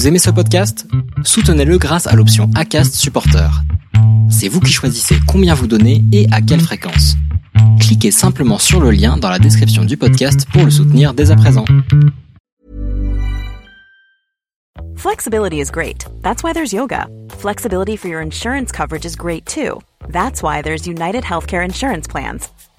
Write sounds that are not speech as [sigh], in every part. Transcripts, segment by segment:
Vous aimez ce podcast? Soutenez-le grâce à l'option ACAST Supporter. C'est vous qui choisissez combien vous donnez et à quelle fréquence. Cliquez simplement sur le lien dans la description du podcast pour le soutenir dès à présent. Flexibility is great. That's why there's yoga. Flexibility for your insurance coverage is great too. That's why there's United Healthcare Insurance Plans.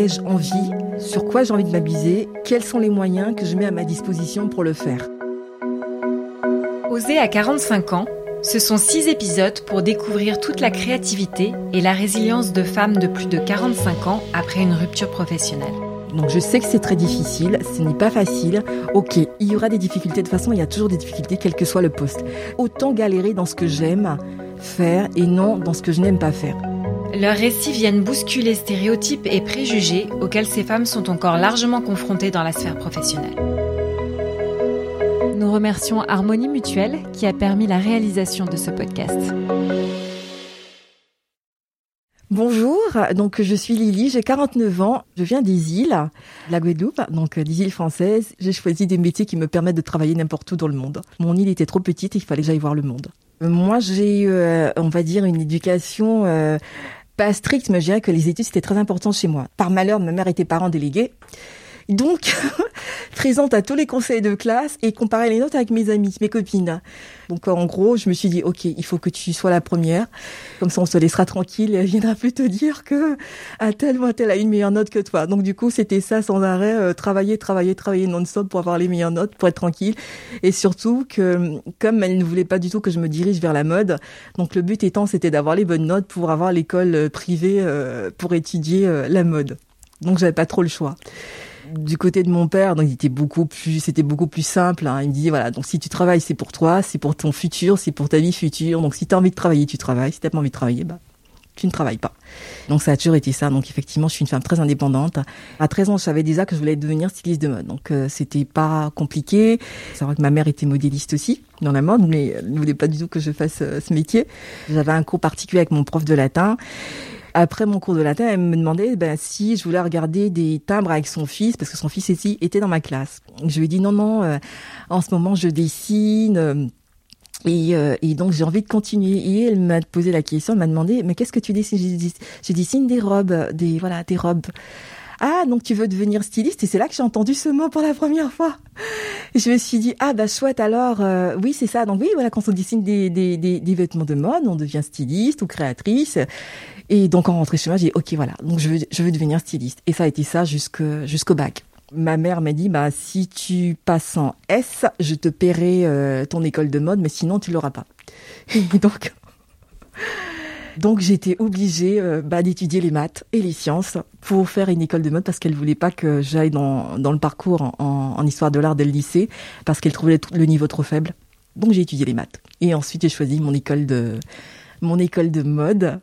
ai-je envie? Sur quoi j'ai envie de m'abuser Quels sont les moyens que je mets à ma disposition pour le faire? Oser à 45 ans, ce sont six épisodes pour découvrir toute la créativité et la résilience de femmes de plus de 45 ans après une rupture professionnelle. Donc je sais que c'est très difficile, ce n'est pas facile. Ok, il y aura des difficultés, de toute façon il y a toujours des difficultés quel que soit le poste. Autant galérer dans ce que j'aime faire et non dans ce que je n'aime pas faire. Leurs récits viennent bousculer stéréotypes et préjugés auxquels ces femmes sont encore largement confrontées dans la sphère professionnelle. Nous remercions Harmonie Mutuelle qui a permis la réalisation de ce podcast. Bonjour, donc je suis Lily, j'ai 49 ans, je viens des îles, la Guadeloupe, donc des îles françaises. J'ai choisi des métiers qui me permettent de travailler n'importe où dans le monde. Mon île était trop petite et il fallait que j'aille voir le monde. Moi, j'ai, euh, on va dire, une éducation euh, pas stricte, mais je dirais que les études c'était très important chez moi. Par malheur, ma mère était parent délégué. Donc, [laughs] présente à tous les conseils de classe et comparer les notes avec mes amis, mes copines. Donc, en gros, je me suis dit, OK, il faut que tu sois la première. Comme ça, on se laissera tranquille et elle viendra plus te dire que à tel ou à tel a une meilleure note que toi. Donc, du coup, c'était ça sans arrêt, euh, travailler, travailler, travailler non-stop pour avoir les meilleures notes, pour être tranquille. Et surtout que, comme elle ne voulait pas du tout que je me dirige vers la mode, donc le but étant, c'était d'avoir les bonnes notes pour avoir l'école euh, privée euh, pour étudier la mode. Donc, j'avais pas trop le choix du côté de mon père, donc il était beaucoup plus, c'était beaucoup plus simple. Hein. Il me dit voilà, donc si tu travailles, c'est pour toi, c'est pour ton futur, c'est pour ta vie future. Donc si tu as envie de travailler, tu travailles. Si t'as pas envie de travailler, bah tu ne travailles pas. Donc ça a toujours été ça. Donc effectivement, je suis une femme très indépendante. À 13 ans, je savais déjà que je voulais devenir styliste de mode. Donc euh, c'était pas compliqué. C'est vrai que ma mère était modéliste aussi dans la mode, mais elle ne voulait pas du tout que je fasse euh, ce métier. J'avais un cours particulier avec mon prof de latin. Après mon cours de latin, elle me demandait ben, si je voulais regarder des timbres avec son fils, parce que son fils ici était dans ma classe. Je lui ai dit non, non, euh, en ce moment je dessine. Euh, et, euh, et, donc j'ai envie de continuer. Et elle m'a posé la question, elle m'a demandé mais qu'est-ce que tu dessines? Je dessine des robes, des voilà des robes. Ah donc tu veux devenir styliste? Et c'est là que j'ai entendu ce mot pour la première fois. Je me suis dit ah bah chouette alors oui c'est ça. Donc oui voilà quand on dessine des, des, des, des vêtements de mode on devient styliste ou créatrice. Et donc en rentrée chez moi, j'ai dit ok voilà, donc je veux, je veux devenir styliste. Et ça a été ça jusqu'au jusqu'au bac. Ma mère m'a dit bah si tu passes en S, je te paierai euh, ton école de mode, mais sinon tu l'auras pas. [laughs] Et donc donc j'étais obligée euh, bah, d'étudier les maths et les sciences pour faire une école de mode parce qu'elle voulait pas que j'aille dans, dans le parcours en, en histoire de l'art dès le lycée parce qu'elle trouvait le niveau trop faible. Donc j'ai étudié les maths et ensuite j'ai choisi mon école de mon école de mode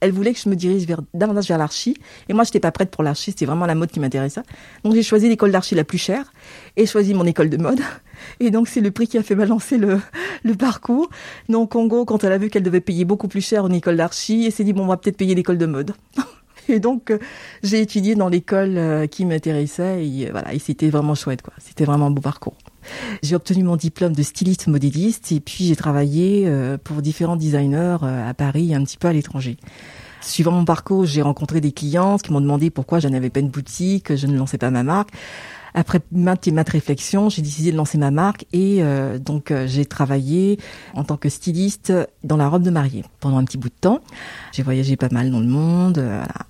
elle voulait que je me dirige vers, davantage vers l'archi. Et moi, j'étais pas prête pour l'archi. C'était vraiment la mode qui m'intéressait. Donc, j'ai choisi l'école d'archi la plus chère et choisi mon école de mode. [laughs] Et donc, c'est le prix qui a fait balancer le, [laughs] le parcours. Donc, en gros, quand elle a vu qu'elle devait payer beaucoup plus cher une école d'archi, elle s'est dit, bon, on va peut-être payer l'école de mode. [laughs] Et donc, euh, j'ai étudié dans l'école euh, qui m'intéressait et euh, voilà, et c'était vraiment chouette, quoi. C'était vraiment un beau parcours. J'ai obtenu mon diplôme de styliste modéliste et puis j'ai travaillé euh, pour différents designers euh, à Paris et un petit peu à l'étranger. Suivant mon parcours, j'ai rencontré des clients qui m'ont demandé pourquoi je n'avais pas une boutique, je ne lançais pas ma marque. Après maintes et maintes réflexions, j'ai décidé de lancer ma marque et euh, donc j'ai travaillé en tant que styliste dans la robe de mariée pendant un petit bout de temps. J'ai voyagé pas mal dans le monde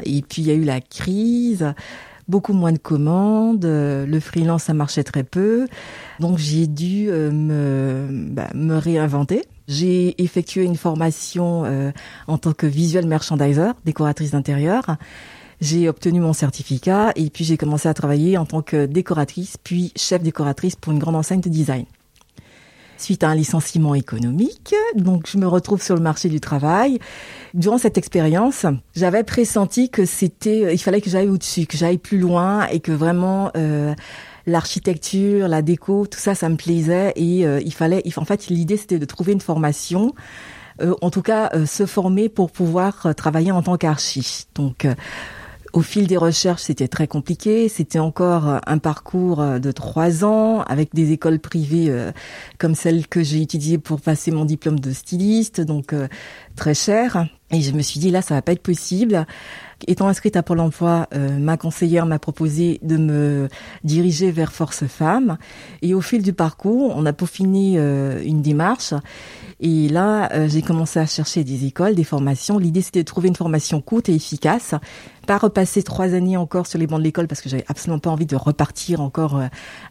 et puis il y a eu la crise beaucoup moins de commandes, euh, le freelance ça marchait très peu, donc j'ai dû euh, me, bah, me réinventer. J'ai effectué une formation euh, en tant que visual merchandiser, décoratrice d'intérieur. J'ai obtenu mon certificat et puis j'ai commencé à travailler en tant que décoratrice, puis chef décoratrice pour une grande enseigne de design. Suite à un licenciement économique, donc je me retrouve sur le marché du travail. Durant cette expérience, j'avais pressenti que c'était, il fallait que j'aille au-dessus, que j'aille plus loin et que vraiment euh, l'architecture, la déco, tout ça, ça me plaisait et euh, il fallait, en fait, l'idée c'était de trouver une formation, euh, en tout cas euh, se former pour pouvoir travailler en tant qu'archi. Donc au fil des recherches, c'était très compliqué. C'était encore un parcours de trois ans avec des écoles privées comme celle que j'ai utilisée pour passer mon diplôme de styliste, donc très cher. Et je me suis dit là, ça va pas être possible. Étant inscrite à Pôle Emploi, euh, ma conseillère m'a proposé de me diriger vers Force Femmes. Et au fil du parcours, on a peaufiné euh, une démarche. Et là, euh, j'ai commencé à chercher des écoles, des formations. L'idée, c'était de trouver une formation courte et efficace. Pas repasser trois années encore sur les bancs de l'école parce que j'avais absolument pas envie de repartir encore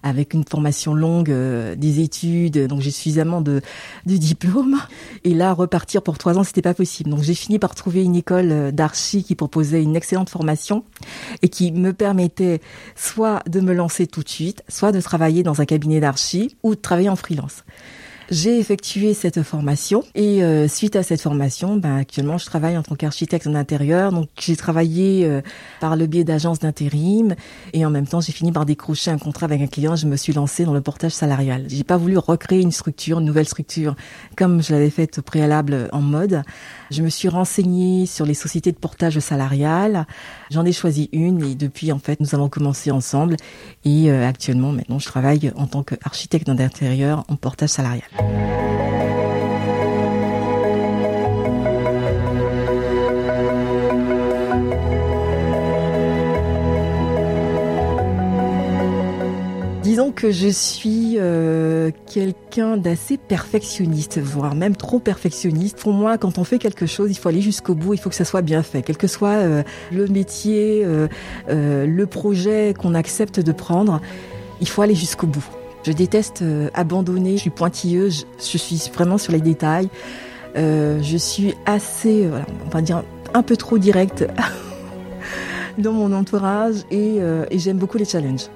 avec une formation longue, des études. Donc, j'ai suffisamment de, de diplômes. Et là, repartir pour trois ans, c'était pas possible. Donc, j'ai fini par trouver une école d'archi qui proposait une excellente formation et qui me permettait soit de me lancer tout de suite, soit de travailler dans un cabinet d'archi ou de travailler en freelance. J'ai effectué cette formation et euh, suite à cette formation, ben, actuellement je travaille en tant qu'architecte en intérieur. Donc j'ai travaillé euh, par le biais d'agences d'intérim et en même temps j'ai fini par décrocher un contrat avec un client. Je me suis lancée dans le portage salarial. J'ai pas voulu recréer une structure, une nouvelle structure comme je l'avais faite au préalable en mode. Je me suis renseignée sur les sociétés de portage salarial. J'en ai choisi une et depuis en fait nous avons commencé ensemble et euh, actuellement maintenant je travaille en tant qu'architecte d'intérieur en portage salarial. Que je suis euh, quelqu'un d'assez perfectionniste, voire même trop perfectionniste. Pour moi, quand on fait quelque chose, il faut aller jusqu'au bout, il faut que ça soit bien fait. Quel que soit euh, le métier, euh, le projet qu'on accepte de prendre, il faut aller jusqu'au bout. Je déteste abandonner, je suis pointilleuse, je, suis vraiment sur les détails. Je suis assez, on va dire, un peu trop directe [laughs] dans mon entourage et, j'aime beaucoup les challenges.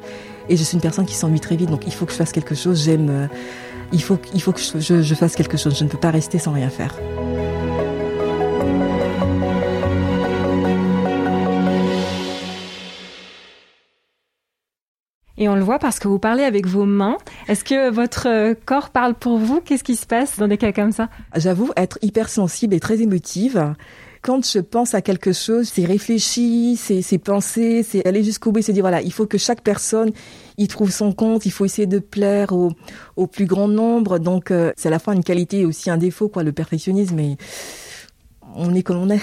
Et je suis une personne qui s'ennuie très vite, donc il faut que je fasse quelque chose. J'aime, il faut, il faut que je fasse quelque chose. Je ne peux pas rester sans rien faire. Et on le voit parce que vous parlez avec vos mains. Est-ce que votre euh, corps parle pour vous? Qu'est-ce qui se passe dans des cas comme ça? J'avoue être hypersensible et très émotive. Quand je pense à quelque chose, c'est réfléchir, c'est penser, c'est aller jusqu'au bout et se dire voilà, il faut que chaque personne y trouve son compte, il faut essayer de plaire au, au plus grand nombre. Donc euh, c'est à la fois une qualité et aussi un défaut, quoi, le perfectionnisme. Et on est comme on est.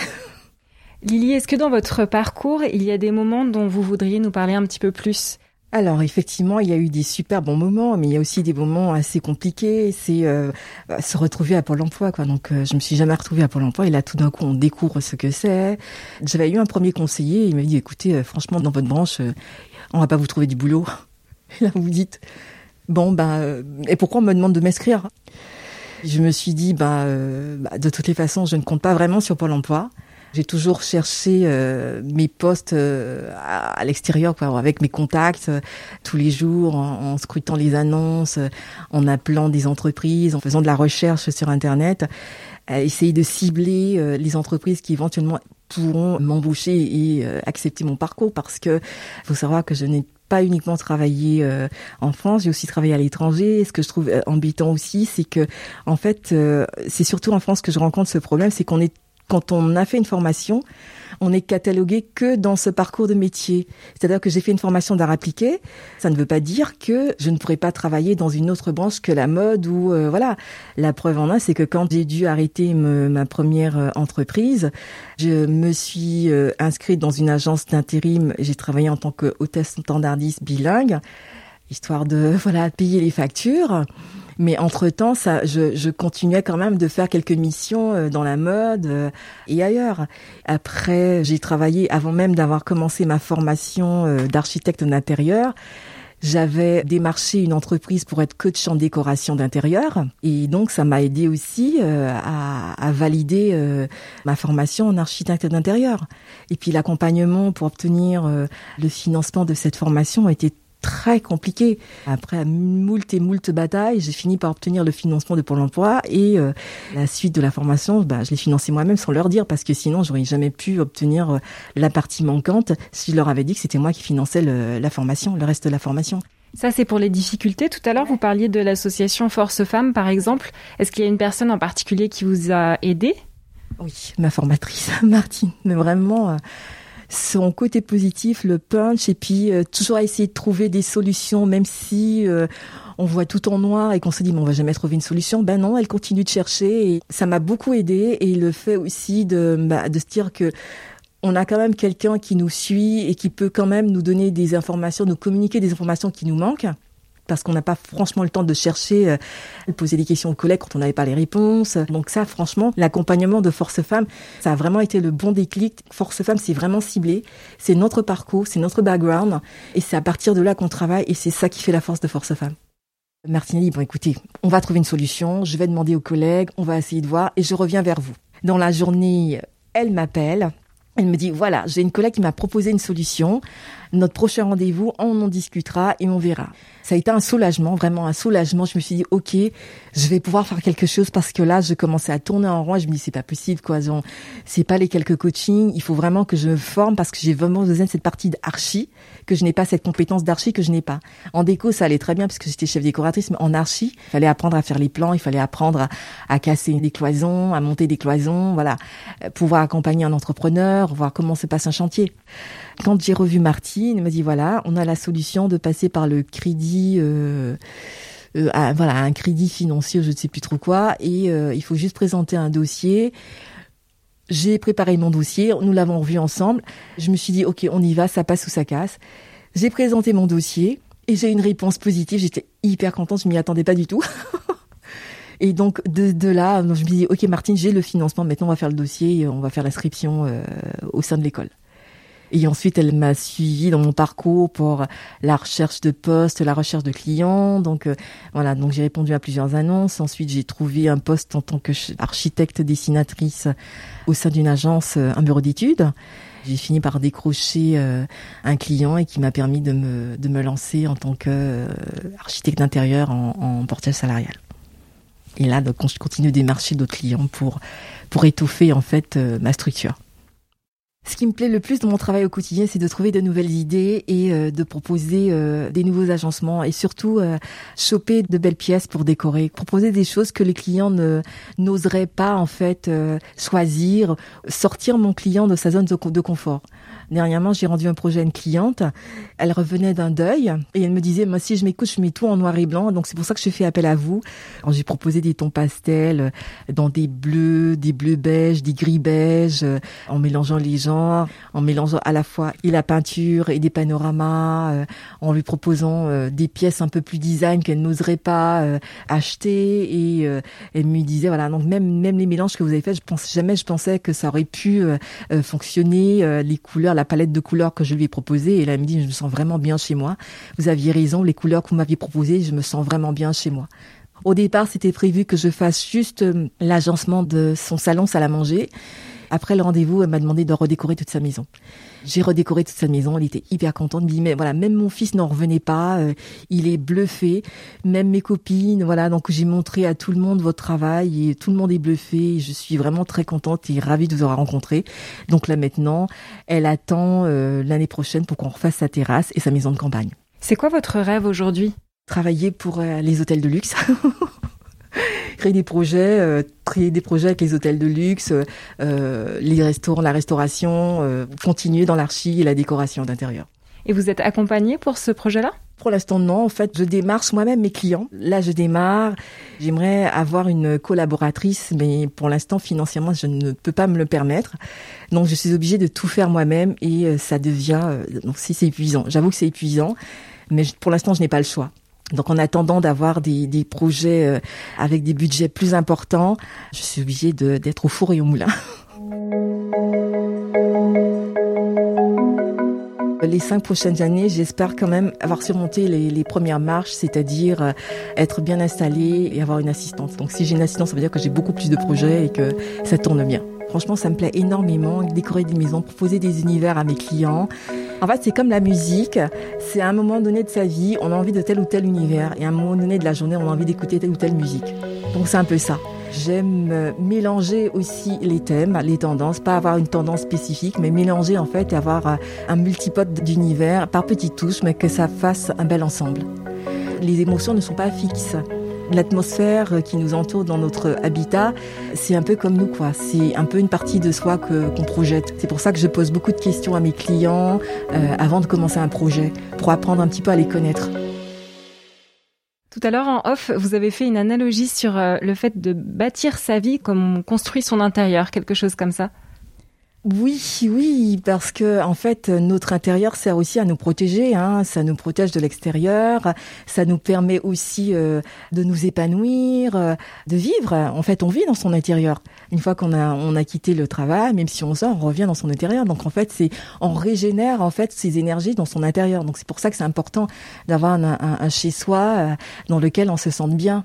Lily, est-ce que dans votre parcours, il y a des moments dont vous voudriez nous parler un petit peu plus? Alors effectivement, il y a eu des super bons moments, mais il y a aussi des moments assez compliqués. C'est euh, bah, se retrouver à Pôle Emploi, quoi. Donc euh, je me suis jamais retrouvée à Pôle Emploi et là tout d'un coup on découvre ce que c'est. J'avais eu un premier conseiller, il m'a dit écoutez, euh, franchement dans votre branche, on va pas vous trouver du boulot. [laughs] Et là vous dites bon ben et pourquoi on me demande de m'inscrire? Je me suis dit ben de toutes les façons je ne compte pas vraiment sur Pôle Emploi. J'ai toujours cherché euh, mes postes euh, à, l'extérieur, avec mes contacts euh, tous les jours, en, scrutant les annonces, en appelant des entreprises, en faisant de la recherche sur Internet, essayer de cibler les entreprises qui éventuellement pourront m'embaucher et accepter mon parcours, parce que faut savoir que je n'ai pas uniquement travaillé en France, j'ai aussi travaillé à l'étranger. ce que je trouve embêtant aussi, c'est que en fait, c'est surtout en France que je rencontre ce problème, c'est qu'on est quand on a fait une formation, on n'est catalogué que dans ce parcours de métier. C'est-à-dire que j'ai fait une formation d'art appliqué, ça ne veut pas dire que je ne pourrais pas travailler dans une autre branche que la mode ou euh, voilà. La preuve en est, c'est que quand j'ai dû arrêter ma première euh, entreprise, je me suis euh, inscrite dans une agence d'intérim. J'ai travaillé en tant que hôtesse standardiste bilingue, histoire de [laughs] voilà payer les factures. Mais entre-temps, ça, je, je, continuais quand même de faire quelques missions euh, dans la mode euh, et ailleurs. Après, j'ai travaillé, avant même d'avoir commencé ma formation euh, d'architecte d'intérieur, j'avais démarché une entreprise pour être coach en décoration d'intérieur et donc ça m'a aidé aussi à, à, valider ma formation en architecte d'intérieur. Et puis l'accompagnement pour obtenir le financement de cette formation a été très compliqué. Après moult et moult batailles, j'ai fini par obtenir le financement de Pôle emploi et euh, la suite de la formation, bah, je l'ai financé moi-même sans leur dire parce que sinon j'aurais jamais pu obtenir euh, la partie manquante si je leur avais dit que c'était moi qui finançais le, la formation, le reste de la formation. Ça, c'est pour les difficultés. Tout à l'heure, vous parliez de l'association Force Femmes, par exemple. Est-ce qu'il y a une personne en particulier qui vous a aidé? Oui, ma formatrice, [laughs] Martine. Mais vraiment, euh, son côté positif, le punch, et puis euh, toujours essayer de trouver des solutions, même si euh, on voit tout en noir et qu'on se dit mais on va jamais trouver une solution. Ben non, elle continue de chercher et ça m'a beaucoup aidé et le fait aussi de, bah, de se dire que on a quand même quelqu'un qui nous suit et qui peut quand même nous donner des informations, nous communiquer des informations qui nous manquent parce qu'on n'a pas franchement le temps de chercher, euh, de poser des questions aux collègues quand on n'avait pas les réponses. Donc ça, franchement, l'accompagnement de Force Femmes, ça a vraiment été le bon déclic. Force Femmes, c'est vraiment ciblé. C'est notre parcours, c'est notre background. Et c'est à partir de là qu'on travaille et c'est ça qui fait la force de Force Femmes. Martinelli, bon écoutez, on va trouver une solution, je vais demander aux collègues, on va essayer de voir et je reviens vers vous. Dans la journée, elle m'appelle, elle me dit voilà, j'ai une collègue qui m'a proposé une solution. Notre prochain rendez-vous, on en discutera et on verra ça a été un soulagement, vraiment un soulagement. Je me suis dit, ok, je vais pouvoir faire quelque chose parce que là, je commençais à tourner en rond et je me dis, c'est pas possible, quoi. C'est pas les quelques coachings. Il faut vraiment que je me forme parce que j'ai vraiment besoin de cette partie d'archi, que je n'ai pas cette compétence d'archi que je n'ai pas. En déco, ça allait très bien parce que j'étais chef décoratrice, mais en archi, il fallait apprendre à faire les plans, il fallait apprendre à, casser des cloisons, à monter des cloisons, voilà, pouvoir accompagner un entrepreneur, voir comment se passe un chantier. Quand j'ai revu Martine, elle m'a dit voilà, on a la solution de passer par le crédit. Euh, euh, voilà un crédit financier, je ne sais plus trop quoi, et euh, il faut juste présenter un dossier. J'ai préparé mon dossier, nous l'avons revu ensemble. Je me suis dit ok, on y va, ça passe ou ça casse. J'ai présenté mon dossier et j'ai une réponse positive. J'étais hyper contente, je m'y attendais pas du tout. [laughs] et donc de, de là, je me dit ok Martine, j'ai le financement. Maintenant, on va faire le dossier, on va faire l'inscription euh, au sein de l'école. Et ensuite, elle m'a suivi dans mon parcours pour la recherche de postes, la recherche de clients. Donc euh, voilà, donc j'ai répondu à plusieurs annonces. Ensuite, j'ai trouvé un poste en tant qu'architecte dessinatrice au sein d'une agence, euh, un bureau d'études. J'ai fini par décrocher euh, un client et qui m'a permis de me, de me lancer en tant qu'architecte d'intérieur en, en portage salarial. Et là, donc, je continue de démarcher d'autres clients pour, pour étoffer en fait ma structure. Ce qui me plaît le plus dans mon travail au quotidien, c'est de trouver de nouvelles idées et euh, de proposer euh, des nouveaux agencements et surtout euh, choper de belles pièces pour décorer, proposer des choses que les clients ne n'oseraient pas en fait choisir, sortir mon client de sa zone de confort. Dernièrement, j'ai rendu un projet à une cliente. Elle revenait d'un deuil et elle me disait, moi, si je m'écoute, je mets tout en noir et blanc. Donc, c'est pour ça que je fais appel à vous. J'ai proposé des tons pastels euh, dans des bleus, des bleus beiges, des gris beiges, euh, en mélangeant les genres, en mélangeant à la fois et la peinture et des panoramas, euh, en lui proposant des pièces un peu plus design qu'elle n'oserait pas acheter. Et elle me disait, voilà, donc même, même les mélanges que vous avez faits, je pense jamais, je pensais que ça aurait pu fonctionner, les couleurs, la palette de couleurs que je lui ai proposée et elle me dit je me sens vraiment bien chez moi. Vous aviez raison, les couleurs que vous m'aviez proposées, je me sens vraiment bien chez moi. Au départ, c'était prévu que je fasse juste euh, l'agencement de son salon salle à manger. Après le rendez-vous, elle m'a demandé de redécorer toute sa maison. J'ai redécoré toute sa maison, elle était hyper contente. Elle me dit mais voilà, même mon fils n'en revenait pas, euh, il est bluffé. Même mes copines, voilà, donc j'ai montré à tout le monde votre travail et tout le monde est bluffé. Je suis vraiment très contente et ravie de vous avoir rencontré. Donc là maintenant, elle attend euh, l'année prochaine pour qu'on refasse sa terrasse et sa maison de campagne. C'est quoi votre rêve aujourd'hui? Travailler pour euh, les hôtels de luxe. [laughs] [laughs] créer des projets, euh, créer des projets avec les hôtels de luxe, euh, les restaurants, la restauration, euh, continuer dans l'archi et la décoration d'intérieur. Et vous êtes accompagné pour ce projet-là? Pour l'instant, non. En fait, je démarche moi-même mes clients. Là, je démarre. J'aimerais avoir une collaboratrice, mais pour l'instant, financièrement, je ne peux pas me le permettre. Donc, je suis obligée de tout faire moi-même et ça devient, donc si c'est épuisant. J'avoue que c'est épuisant, mais pour l'instant, je n'ai pas le choix. Donc en attendant d'avoir des, projets euh, avec des budgets plus importants, je suis obligée d'être au four et au moulin. [laughs] les cinq prochaines années, j'espère quand même avoir surmonté les, les premières marches, c'est-à-dire euh, être bien installé et avoir une assistance. Donc si j'ai une assistance, ça veut dire que j'ai beaucoup plus de projets et que ça tourne bien. Franchement, ça me plaît énormément, décorer des maisons, proposer des univers à mes clients. En fait, c'est comme la musique. C'est à un moment donné de sa vie, on a envie de tel ou tel univers. Et à un moment donné de la journée, on a envie d'écouter telle ou telle musique. Donc c'est un peu ça. J'aime mélanger aussi les thèmes, les tendances, pas avoir une tendance spécifique, mais mélanger en fait et avoir un multipote d'univers par petites touches, mais que ça fasse un bel ensemble. Les émotions ne sont pas fixes l'atmosphère qui nous entoure dans notre habitat, c'est un peu comme nous, quoi. C'est un peu une partie de soi qu'on projette. C'est pour ça que je pose beaucoup de questions à mes clients euh, avant de commencer un projet, pour apprendre un petit peu à les connaître. Tout à l'heure en off, vous avez fait une analogie sur euh, le fait de bâtir sa vie comme on construit son intérieur, quelque chose comme ça. Oui, oui, parce que en fait, notre intérieur sert aussi à nous protéger. Hein. Ça nous protège de l'extérieur, ça nous permet aussi euh, de nous épanouir, euh, de vivre. En fait, on vit dans son intérieur. Une fois qu'on a on a quitté le travail, même si on sort, on revient dans son intérieur. Donc en fait, c'est on régénère en fait ses énergies dans son intérieur. Donc c'est pour ça que c'est important d'avoir un, un, un chez soi euh, dans lequel on se sente bien.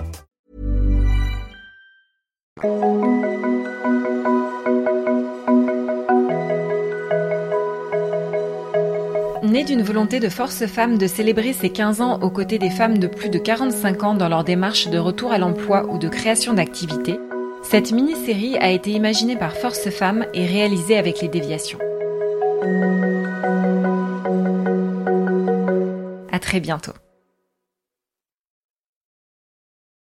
Né d'une volonté de Force Femmes de célébrer ses 15 ans aux côtés des femmes de plus de 45 ans dans leur démarche de retour à l'emploi ou de création d'activités, cette mini-série a été imaginée par Force Femmes et réalisée avec les déviations. À très bientôt.